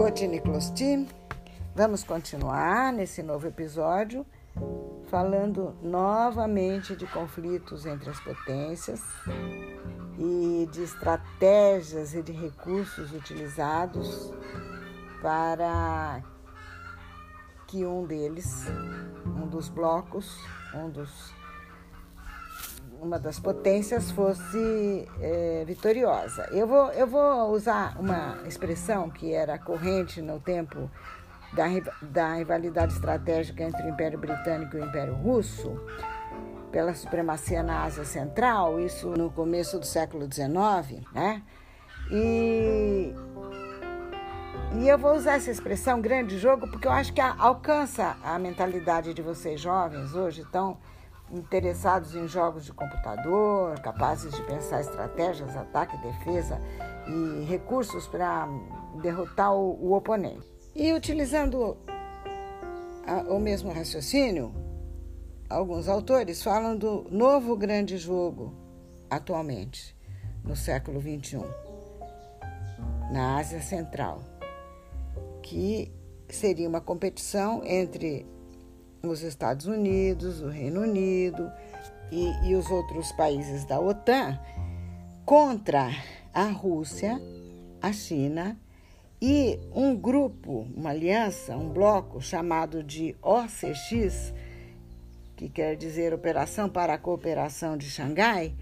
Cotine Closti, vamos continuar nesse novo episódio falando novamente de conflitos entre as potências e de estratégias e de recursos utilizados para que um deles, um dos blocos, um dos uma das potências fosse é, vitoriosa. Eu vou, eu vou usar uma expressão que era corrente no tempo da, da rivalidade estratégica entre o Império Britânico e o Império Russo, pela supremacia na Ásia Central, isso no começo do século XIX, né? E, e eu vou usar essa expressão grande jogo porque eu acho que alcança a mentalidade de vocês jovens hoje, então interessados em jogos de computador, capazes de pensar estratégias, ataque, defesa e recursos para derrotar o, o, oponente. E utilizando a, o mesmo raciocínio, alguns autores falam do novo grande jogo atualmente, no século XXI, na Ásia Central, que seria uma competição entre os Estados Unidos, o Reino Unido e, e os outros países da OTAN contra a Rússia, a China e um grupo, uma aliança, um bloco chamado de OCX, que quer dizer Operação para a Cooperação de Xangai,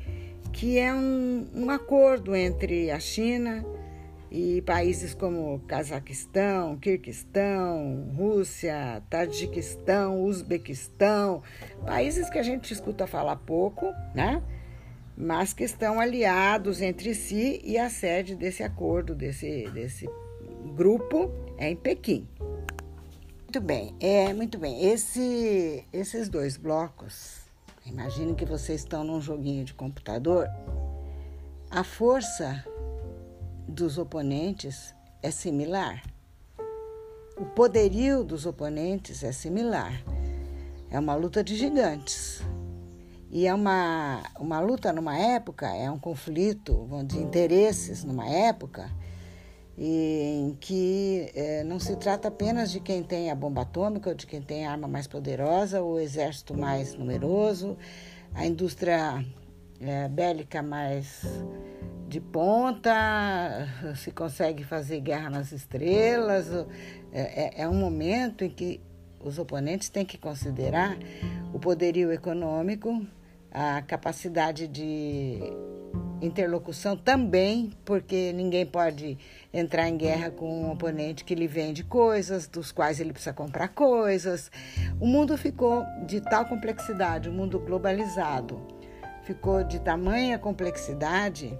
que é um, um acordo entre a China, e países como Cazaquistão, Kirguistão, Rússia, Tadiquistão, Uzbequistão, países que a gente escuta falar pouco, né? Mas que estão aliados entre si e a sede desse acordo, desse, desse grupo, é em Pequim. Muito bem, é muito bem. Esse, esses dois blocos, imagine que vocês estão num joguinho de computador. A força dos oponentes é similar. O poderio dos oponentes é similar. É uma luta de gigantes. E é uma, uma luta numa época, é um conflito de interesses numa época em que é, não se trata apenas de quem tem a bomba atômica, ou de quem tem a arma mais poderosa, o exército mais numeroso, a indústria é, bélica mais de ponta, se consegue fazer guerra nas estrelas. É, é, é um momento em que os oponentes têm que considerar o poderio econômico, a capacidade de interlocução também, porque ninguém pode entrar em guerra com um oponente que lhe vende coisas, dos quais ele precisa comprar coisas. O mundo ficou de tal complexidade, o mundo globalizado ficou de tamanha complexidade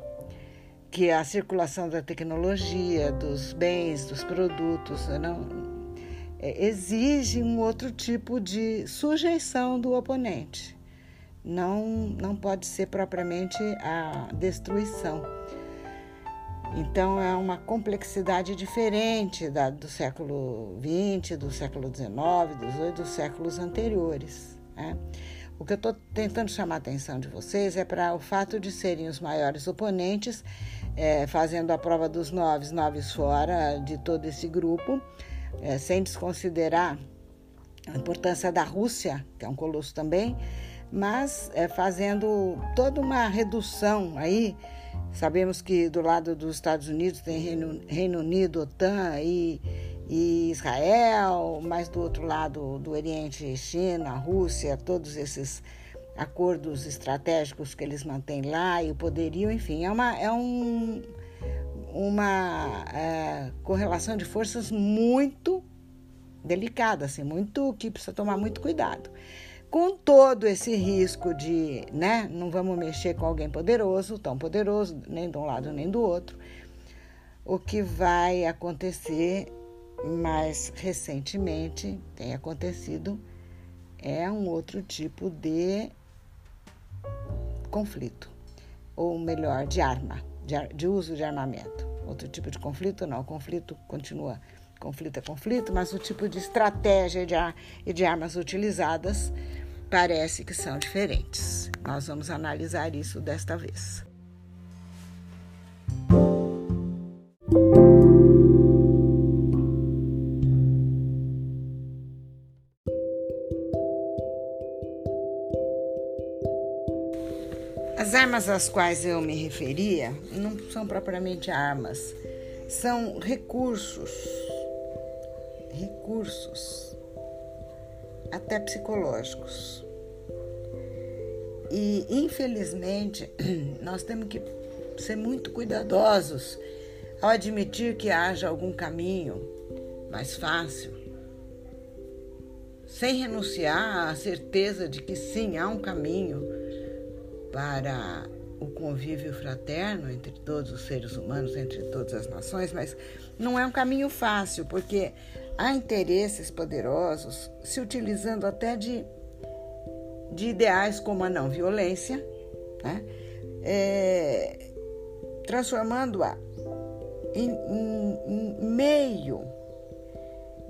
que a circulação da tecnologia, dos bens, dos produtos, não, é, exige um outro tipo de sujeição do oponente. Não, não pode ser propriamente a destruição. Então, é uma complexidade diferente da, do século XX, do século XIX, dos, dos séculos anteriores. Né? O que eu estou tentando chamar a atenção de vocês é para o fato de serem os maiores oponentes, é, fazendo a prova dos nove, nove fora de todo esse grupo, é, sem desconsiderar a importância da Rússia, que é um colosso também, mas é, fazendo toda uma redução aí. Sabemos que do lado dos Estados Unidos tem Reino, Reino Unido, OTAN e e Israel, mas do outro lado do Oriente, China, Rússia, todos esses acordos estratégicos que eles mantêm lá e o poderio, enfim, é uma, é um, uma é, correlação de forças muito delicada, assim, muito que precisa tomar muito cuidado. Com todo esse risco de, né, não vamos mexer com alguém poderoso, tão poderoso, nem de um lado nem do outro, o que vai acontecer mais recentemente tem acontecido é um outro tipo de conflito, ou melhor, de arma, de, de uso de armamento. Outro tipo de conflito não, o conflito continua, conflito é conflito, mas o tipo de estratégia de, e de armas utilizadas parece que são diferentes. Nós vamos analisar isso desta vez. Armas às quais eu me referia não são propriamente armas, são recursos. Recursos, até psicológicos. E, infelizmente, nós temos que ser muito cuidadosos ao admitir que haja algum caminho mais fácil, sem renunciar à certeza de que sim, há um caminho para o convívio fraterno entre todos os seres humanos, entre todas as nações, mas não é um caminho fácil, porque há interesses poderosos se utilizando até de, de ideais como a não violência, né? é, transformando-a em, em, em meio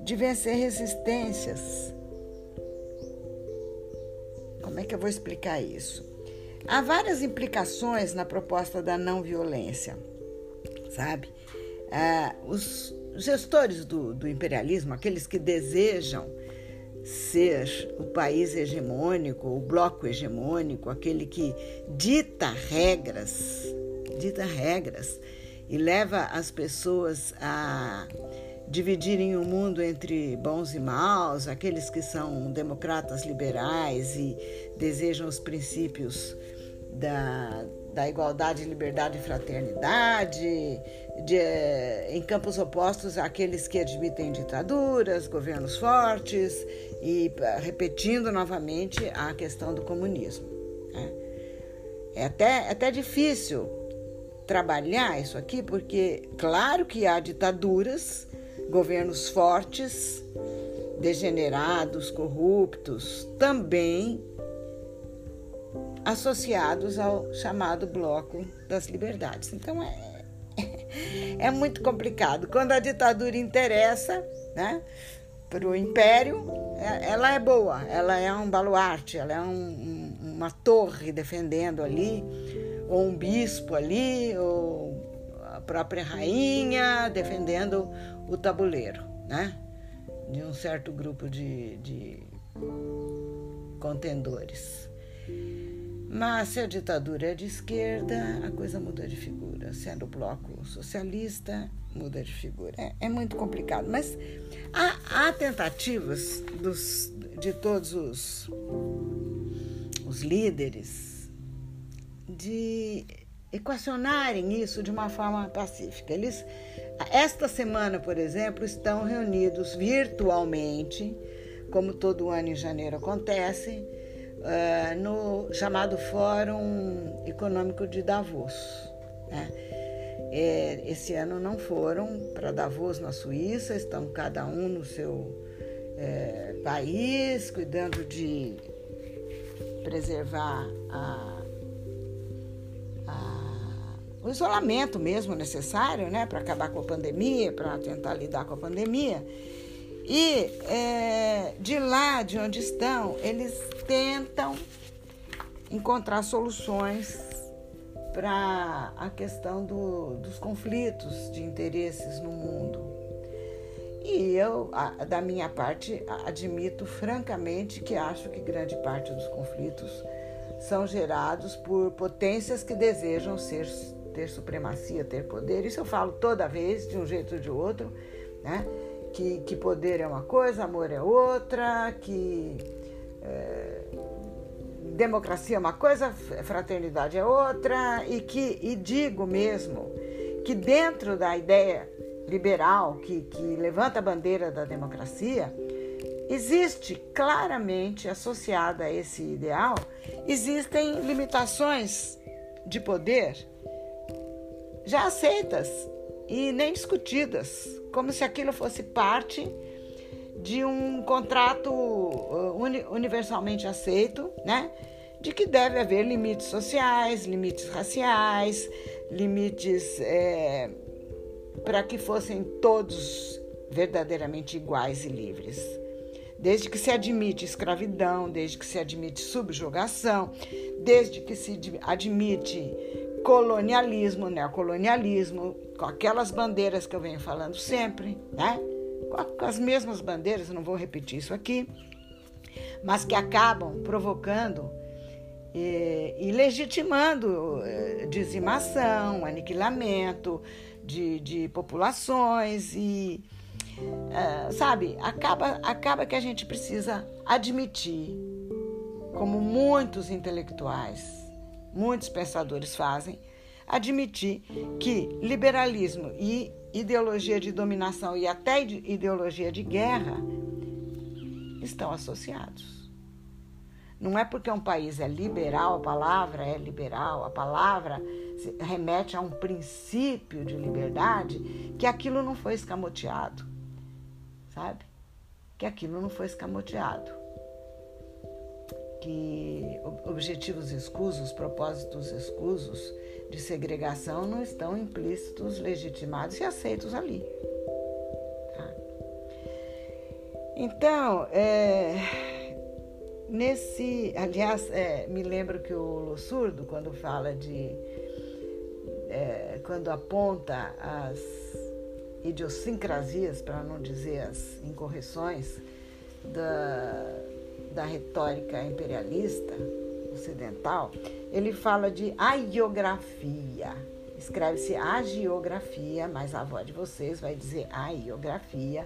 de vencer resistências. Como é que eu vou explicar isso? Há várias implicações na proposta da não violência, sabe? Ah, os gestores do, do imperialismo, aqueles que desejam ser o país hegemônico, o bloco hegemônico, aquele que dita regras, dita regras e leva as pessoas a dividirem o mundo entre bons e maus, aqueles que são democratas liberais e desejam os princípios da, da igualdade, liberdade e fraternidade, de, em campos opostos àqueles que admitem ditaduras, governos fortes e repetindo novamente a questão do comunismo. Né? É até, é até difícil trabalhar isso aqui, porque claro que há ditaduras, governos fortes, degenerados, corruptos, também associados ao chamado Bloco das Liberdades. Então é, é muito complicado. Quando a ditadura interessa, né? Para o império, é, ela é boa, ela é um baluarte, ela é um, um, uma torre defendendo ali, ou um bispo ali, ou a própria rainha defendendo o tabuleiro, né? De um certo grupo de, de contendores. Mas se a ditadura é de esquerda, a coisa muda de figura. Sendo o bloco socialista, muda de figura. É, é muito complicado. Mas há, há tentativas dos, de todos os, os líderes de equacionarem isso de uma forma pacífica. Eles, esta semana, por exemplo, estão reunidos virtualmente, como todo ano em janeiro acontece uh, no chamado Fórum Econômico de Davos. Né? É, esse ano não foram para Davos, na Suíça, estão cada um no seu é, país, cuidando de preservar a, o isolamento mesmo necessário né, para acabar com a pandemia, para tentar lidar com a pandemia. E é, de lá de onde estão, eles tentam encontrar soluções para a questão do, dos conflitos de interesses no mundo. E eu, da minha parte, admito francamente que acho que grande parte dos conflitos são gerados por potências que desejam ser, ter supremacia, ter poder. Isso eu falo toda vez, de um jeito ou de outro, né? que, que poder é uma coisa, amor é outra, que é, democracia é uma coisa, fraternidade é outra, e que e digo mesmo que dentro da ideia liberal que, que levanta a bandeira da democracia, existe claramente associada a esse ideal, existem limitações de poder já aceitas e nem discutidas, como se aquilo fosse parte de um contrato uh, uni universalmente aceito, né? De que deve haver limites sociais, limites raciais, limites é, para que fossem todos verdadeiramente iguais e livres. Desde que se admite escravidão, desde que se admite subjugação, desde que se admite colonialismo, neocolonialismo, com aquelas bandeiras que eu venho falando sempre, né? Com as mesmas bandeiras, não vou repetir isso aqui, mas que acabam provocando e, e legitimando eh, dizimação, aniquilamento de, de populações e uh, sabe acaba acaba que a gente precisa admitir como muitos intelectuais muitos pensadores fazem admitir que liberalismo e ideologia de dominação e até ideologia de guerra estão associados. Não é porque um país é liberal, a palavra é liberal, a palavra remete a um princípio de liberdade, que aquilo não foi escamoteado. Sabe? Que aquilo não foi escamoteado. Que objetivos escusos, propósitos escusos de segregação não estão implícitos, legitimados e aceitos ali. Tá? Então, é, nesse. Aliás, é, me lembro que o Surdo, quando fala de. É, quando aponta as idiosincrasias, para não dizer as incorreções, da, da retórica imperialista ocidental, ele fala de aiografia. Escreve-se agiografia, mas a avó de vocês vai dizer aiografia,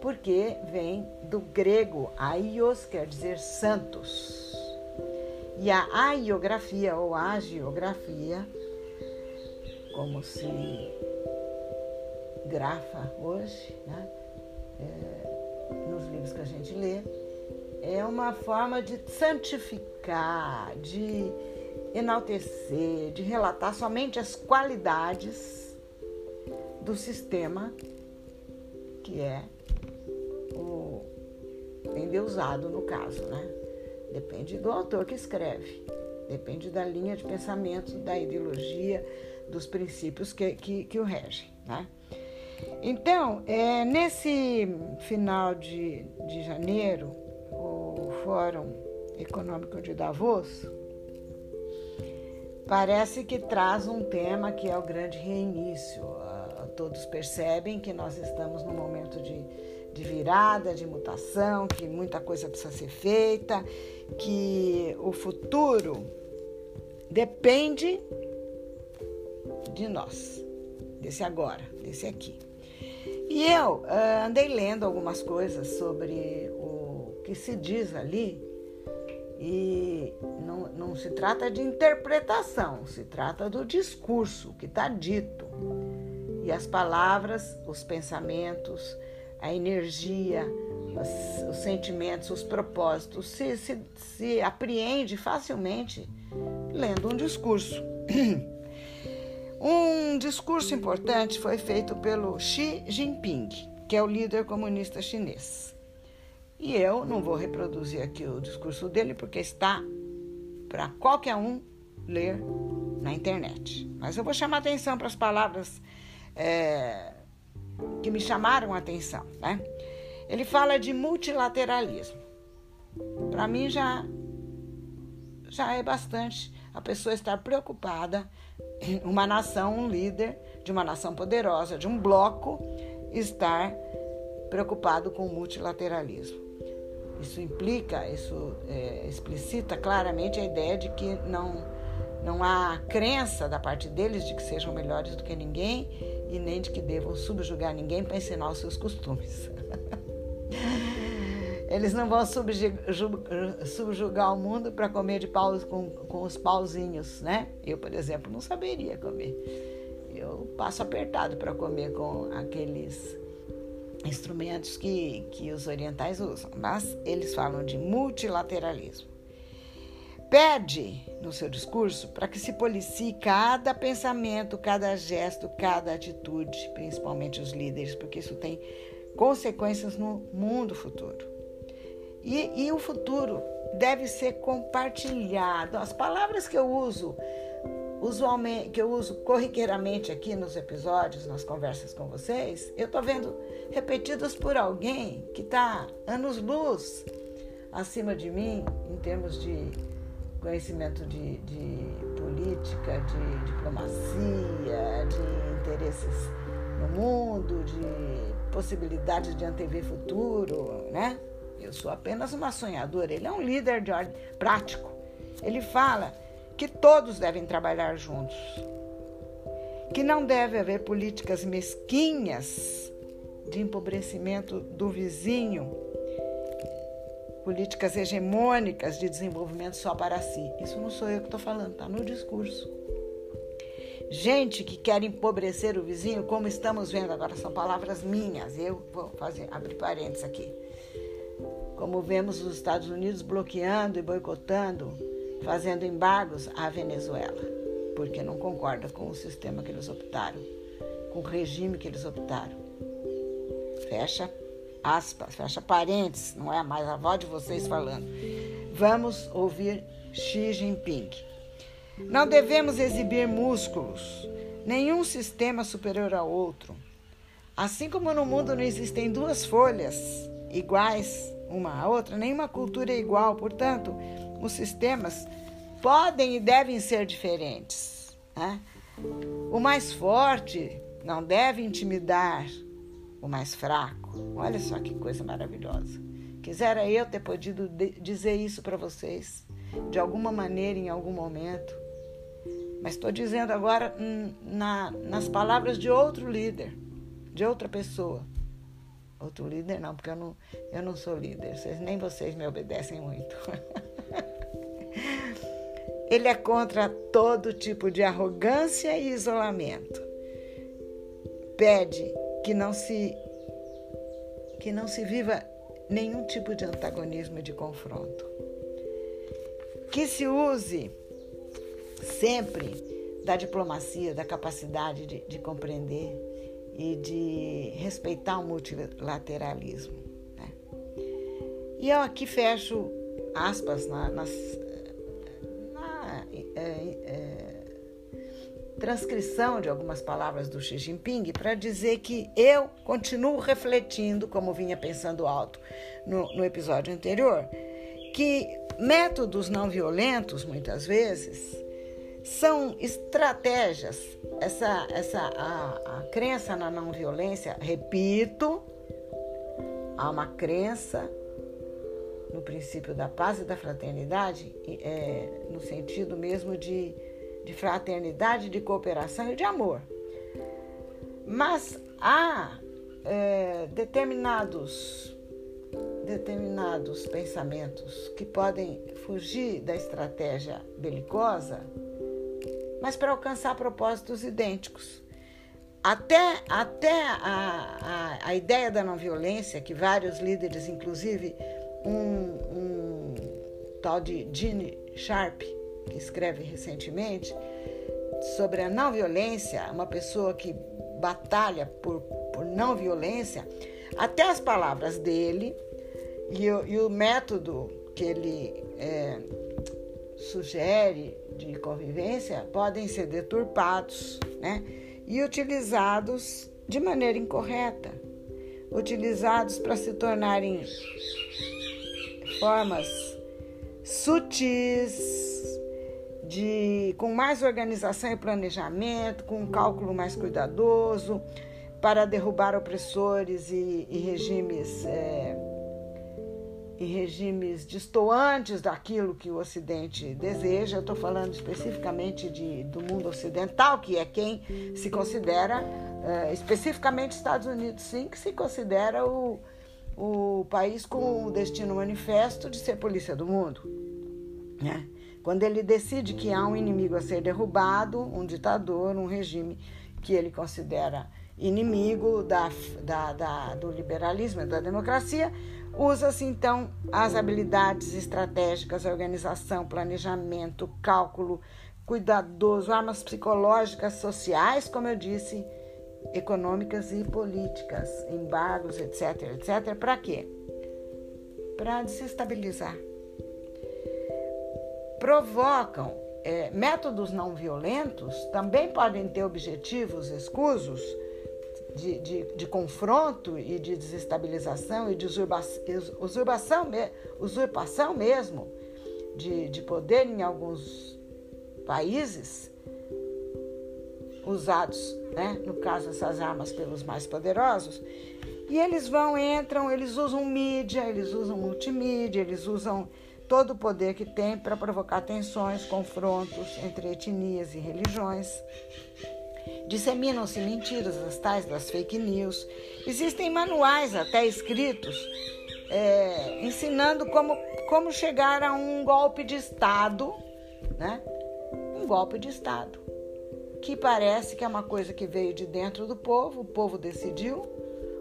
porque vem do grego aios, quer dizer santos. E a aiografia ou agiografia, como se grafa hoje, né? É, nos livros que a gente lê, é uma forma de santificar, de enaltecer, de relatar somente as qualidades do sistema que é o endeusado no caso, né? Depende do autor que escreve, depende da linha de pensamento, da ideologia, dos princípios que, que, que o regem, né? Então, é, nesse final de, de janeiro, Fórum Econômico de Davos parece que traz um tema que é o grande reinício. Todos percebem que nós estamos num momento de, de virada, de mutação, que muita coisa precisa ser feita, que o futuro depende de nós, desse agora, desse aqui. E eu uh, andei lendo algumas coisas sobre que se diz ali, e não, não se trata de interpretação, se trata do discurso que está dito. E as palavras, os pensamentos, a energia, os, os sentimentos, os propósitos se, se, se apreende facilmente lendo um discurso. Um discurso importante foi feito pelo Xi Jinping, que é o líder comunista chinês. E eu não vou reproduzir aqui o discurso dele, porque está para qualquer um ler na internet. Mas eu vou chamar atenção para as palavras é, que me chamaram a atenção. Né? Ele fala de multilateralismo. Para mim já, já é bastante a pessoa estar preocupada, uma nação, um líder de uma nação poderosa, de um bloco, estar preocupado com o multilateralismo. Isso implica, isso é, explicita claramente a ideia de que não, não há crença da parte deles de que sejam melhores do que ninguém e nem de que devam subjugar ninguém para ensinar os seus costumes. Eles não vão subjugar o mundo para comer de paus com, com os pauzinhos, né? Eu, por exemplo, não saberia comer. Eu passo apertado para comer com aqueles instrumentos que, que os orientais usam, mas eles falam de multilateralismo. Pede no seu discurso para que se policie cada pensamento, cada gesto, cada atitude, principalmente os líderes, porque isso tem consequências no mundo futuro. E, e o futuro deve ser compartilhado. As palavras que eu uso usualmente, que eu uso corriqueiramente aqui nos episódios, nas conversas com vocês, eu estou vendo repetidas por alguém que está anos-luz acima de mim em termos de conhecimento de, de política, de diplomacia, de interesses no mundo, de possibilidades de antever futuro, né? Eu sou apenas uma sonhadora. Ele é um líder de ordem prático ele fala que todos devem trabalhar juntos, que não deve haver políticas mesquinhas de empobrecimento do vizinho, políticas hegemônicas de desenvolvimento só para si. Isso não sou eu que estou falando, está no discurso. Gente que quer empobrecer o vizinho, como estamos vendo agora, são palavras minhas. Eu vou fazer abrir parênteses aqui. Como vemos os Estados Unidos bloqueando e boicotando, fazendo embargos à Venezuela, porque não concorda com o sistema que eles optaram, com o regime que eles optaram. Fecha aspas, fecha parênteses, não é mais a voz de vocês falando. Vamos ouvir Xi Jinping. Não devemos exibir músculos, nenhum sistema superior ao outro. Assim como no mundo não existem duas folhas iguais uma à outra, nenhuma cultura é igual, portanto, os sistemas podem e devem ser diferentes. Né? O mais forte não deve intimidar o mais fraco. Olha só que coisa maravilhosa. Quisera eu ter podido dizer isso para vocês, de alguma maneira, em algum momento. Mas estou dizendo agora hum, na, nas palavras de outro líder, de outra pessoa. Outro líder não, porque eu não, eu não sou líder. Vocês, nem vocês me obedecem muito. Ele é contra todo tipo de arrogância e isolamento. Pede que não se que não se viva nenhum tipo de antagonismo e de confronto. Que se use sempre da diplomacia, da capacidade de, de compreender e de respeitar o multilateralismo. Né? E eu aqui fecho aspas na, nas, transcrição de algumas palavras do Xi Jinping para dizer que eu continuo refletindo, como vinha pensando alto no, no episódio anterior, que métodos não violentos, muitas vezes, são estratégias. Essa, essa a, a crença na não violência, repito, há uma crença no princípio da paz e da fraternidade, é, no sentido mesmo de, de fraternidade, de cooperação e de amor. Mas há é, determinados determinados pensamentos que podem fugir da estratégia belicosa mas para alcançar propósitos idênticos. Até, até a, a, a, ideia da não violência, que vários líderes, inclusive um, um tal de Gene Sharp, escreve recentemente, sobre a não violência, uma pessoa que batalha por, por não violência, até as palavras dele e o, e o método que ele é, sugere de convivência podem ser deturpados né? e utilizados de maneira incorreta, utilizados para se tornarem formas sutis, de, com mais organização e planejamento, com um cálculo mais cuidadoso, para derrubar opressores e, e regimes. É, e regimes distoantes daquilo que o Ocidente deseja. Eu estou falando especificamente de, do mundo ocidental, que é quem se considera, é, especificamente Estados Unidos, sim, que se considera o, o país com o destino manifesto de ser polícia do mundo. Né? Quando ele decide que há um inimigo a ser derrubado, um ditador, um regime que ele considera inimigo da, da, da do liberalismo e da democracia, Usa-se então as habilidades estratégicas, organização, planejamento, cálculo cuidadoso, armas psicológicas, sociais, como eu disse, econômicas e políticas, embargos, etc, etc. Para quê? Para desestabilizar. Provocam é, métodos não violentos também podem ter objetivos escusos de, de, de, confronto e de desestabilização e de usurpação, usurpação, mesmo de, de poder em alguns países, usados, né, no caso, essas armas pelos mais poderosos, e eles vão, entram, eles usam mídia, eles usam multimídia, eles usam todo o poder que tem para provocar tensões, confrontos entre etnias e religiões. Disseminam-se mentiras, as tais das fake news. Existem manuais até escritos é, ensinando como, como chegar a um golpe de Estado, né? Um golpe de Estado, que parece que é uma coisa que veio de dentro do povo, o povo decidiu,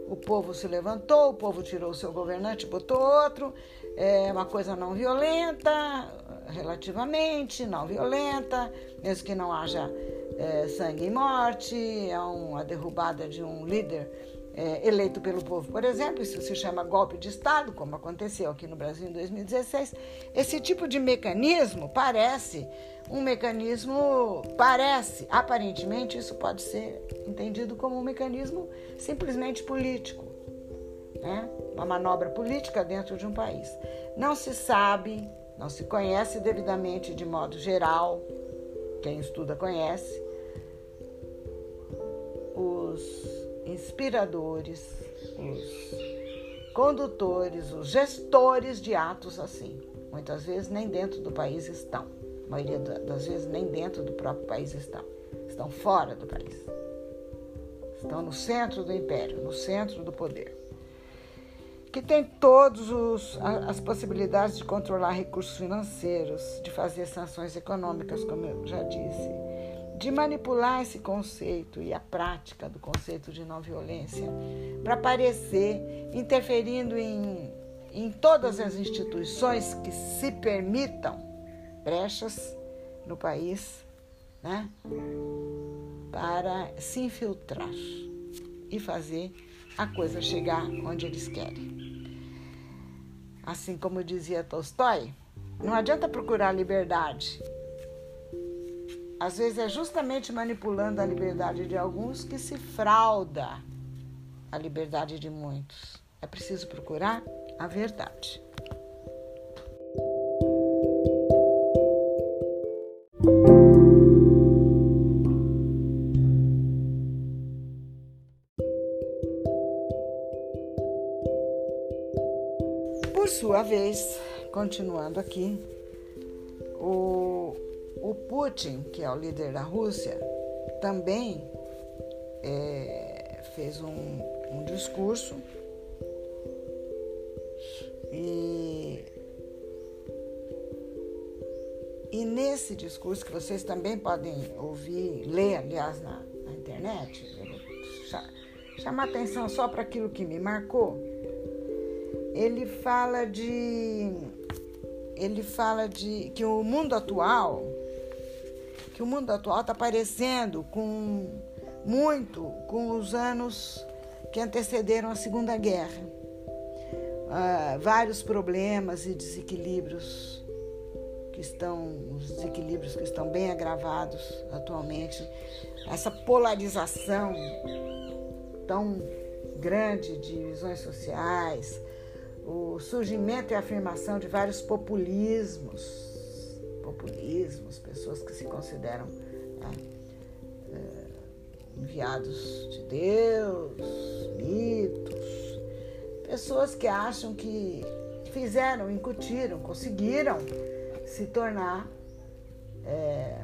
o povo se levantou, o povo tirou o seu governante, botou outro, é uma coisa não violenta, relativamente não violenta, mesmo que não haja é, sangue e morte, é uma derrubada de um líder é, eleito pelo povo, por exemplo, isso se chama golpe de Estado, como aconteceu aqui no Brasil em 2016. Esse tipo de mecanismo parece um mecanismo, parece, aparentemente, isso pode ser entendido como um mecanismo simplesmente político, né? uma manobra política dentro de um país. Não se sabe, não se conhece devidamente de modo geral, quem estuda conhece, os inspiradores, os condutores, os gestores de atos assim. Muitas vezes nem dentro do país estão. A maioria das vezes nem dentro do próprio país estão. Estão fora do país. Estão no centro do império, no centro do poder. Que tem todas as possibilidades de controlar recursos financeiros, de fazer sanções econômicas, como eu já disse, de manipular esse conceito e a prática do conceito de não violência para aparecer interferindo em, em todas as instituições que se permitam brechas no país, né? Para se infiltrar e fazer a coisa chegar onde eles querem. Assim como dizia Tolstói, não adianta procurar liberdade às vezes é justamente manipulando a liberdade de alguns que se frauda a liberdade de muitos. É preciso procurar a verdade. Sua vez, continuando aqui, o o Putin, que é o líder da Rússia, também é, fez um, um discurso e, e nesse discurso, que vocês também podem ouvir, ler, aliás, na, na internet, chamar atenção só para aquilo que me marcou, ele fala de ele fala de que o mundo atual que o mundo atual está parecendo com muito com os anos que antecederam a Segunda Guerra. Uh, vários problemas e desequilíbrios que estão, os desequilíbrios que estão bem agravados atualmente, essa polarização tão grande de visões sociais, o surgimento e afirmação de vários populismos, populismos, pessoas que se consideram né, é, enviados de Deus, mitos, pessoas que acham que fizeram, incutiram, conseguiram se tornar é,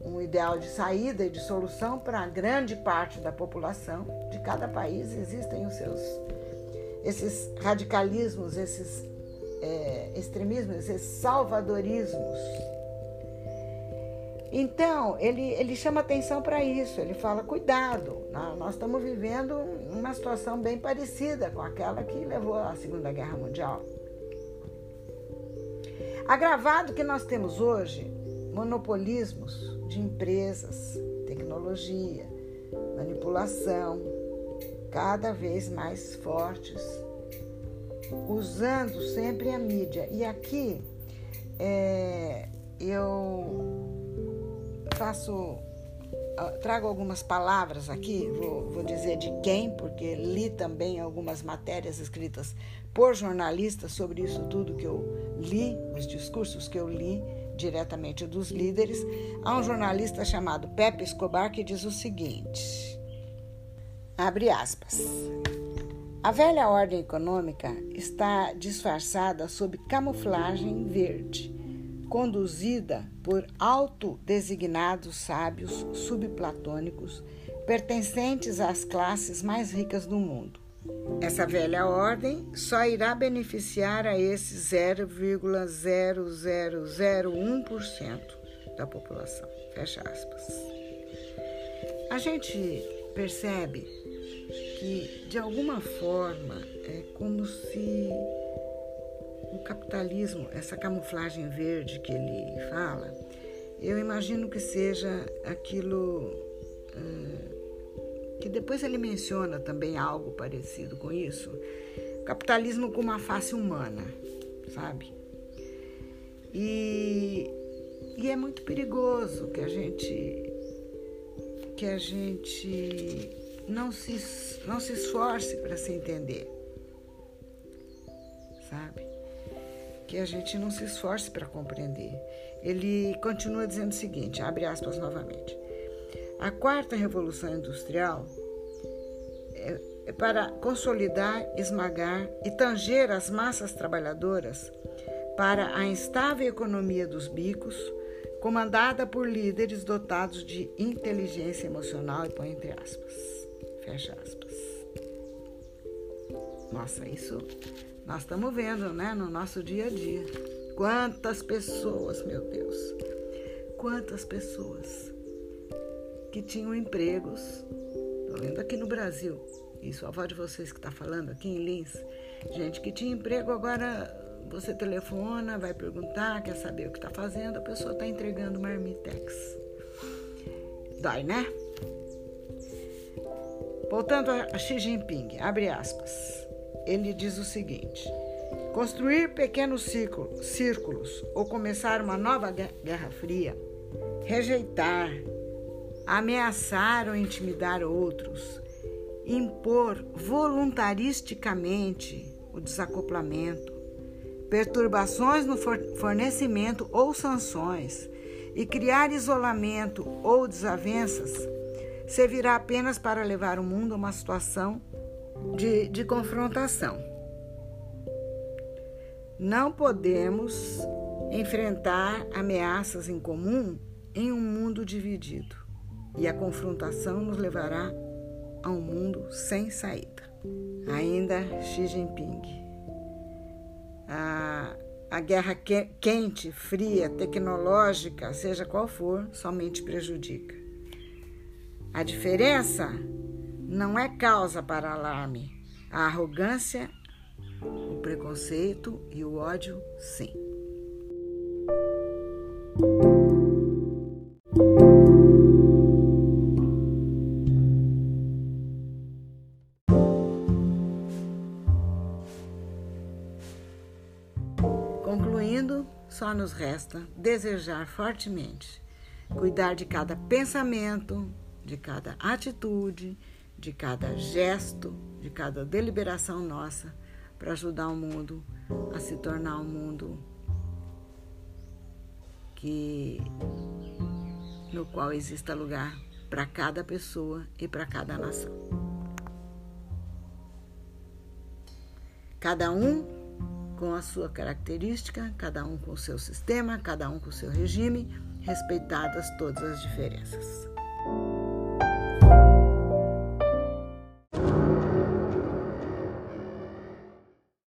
um ideal de saída e de solução para grande parte da população de cada país. Existem os seus esses radicalismos, esses é, extremismos, esses salvadorismos então, ele, ele chama atenção para isso, ele fala: cuidado, nós estamos vivendo uma situação bem parecida com aquela que levou à Segunda Guerra Mundial. Agravado que nós temos hoje monopolismos de empresas, tecnologia, manipulação, cada vez mais fortes, usando sempre a mídia. E aqui é, eu faço ah, trago algumas palavras aqui, vou, vou, dizer de quem, porque li também algumas matérias escritas por jornalistas sobre isso tudo que eu li, os discursos que eu li diretamente dos líderes. Há um jornalista chamado Pepe Escobar que diz o seguinte: abre aspas. A velha ordem econômica está disfarçada sob camuflagem verde, conduzida por autodesignados sábios subplatônicos pertencentes às classes mais ricas do mundo. Essa velha ordem só irá beneficiar a esses 0,0001% da população. Fecha aspas. A gente percebe que, de alguma forma, é como se o capitalismo, essa camuflagem verde que ele fala, eu imagino que seja aquilo uh, que depois ele menciona também algo parecido com isso, capitalismo com uma face humana, sabe? E, e é muito perigoso que a gente que a gente não se, não se esforce para se entender, sabe? Que a gente não se esforce para compreender. Ele continua dizendo o seguinte, abre aspas novamente. A quarta revolução industrial é, é para consolidar, esmagar e tanger as massas trabalhadoras para a instável economia dos bicos, comandada por líderes dotados de inteligência emocional, e põe entre aspas, fecha aspas. Nossa, isso nós estamos vendo, né, no nosso dia a dia. Quantas pessoas, meu Deus, quantas pessoas que tinham empregos, estou vendo aqui no Brasil, isso a avó de vocês que está falando aqui em Lins, gente que tinha emprego agora você telefona, vai perguntar, quer saber o que está fazendo, a pessoa está entregando marmitex. Dói, né? Voltando a Xi Jinping, abre aspas. Ele diz o seguinte: construir pequenos círculos ou começar uma nova guerra fria, rejeitar, ameaçar ou intimidar outros, impor voluntaristicamente o desacoplamento, perturbações no fornecimento ou sanções e criar isolamento ou desavenças servirá apenas para levar o mundo a uma situação de, de confrontação. Não podemos enfrentar ameaças em comum em um mundo dividido e a confrontação nos levará a um mundo sem saída. Ainda Xi Jinping a, a guerra que, quente, fria, tecnológica, seja qual for, somente prejudica. A diferença não é causa para alarme. A arrogância, o preconceito e o ódio, sim. Nos resta desejar fortemente cuidar de cada pensamento, de cada atitude, de cada gesto, de cada deliberação nossa para ajudar o mundo a se tornar um mundo que no qual exista lugar para cada pessoa e para cada nação. Cada um com a sua característica, cada um com o seu sistema, cada um com o seu regime, respeitadas todas as diferenças.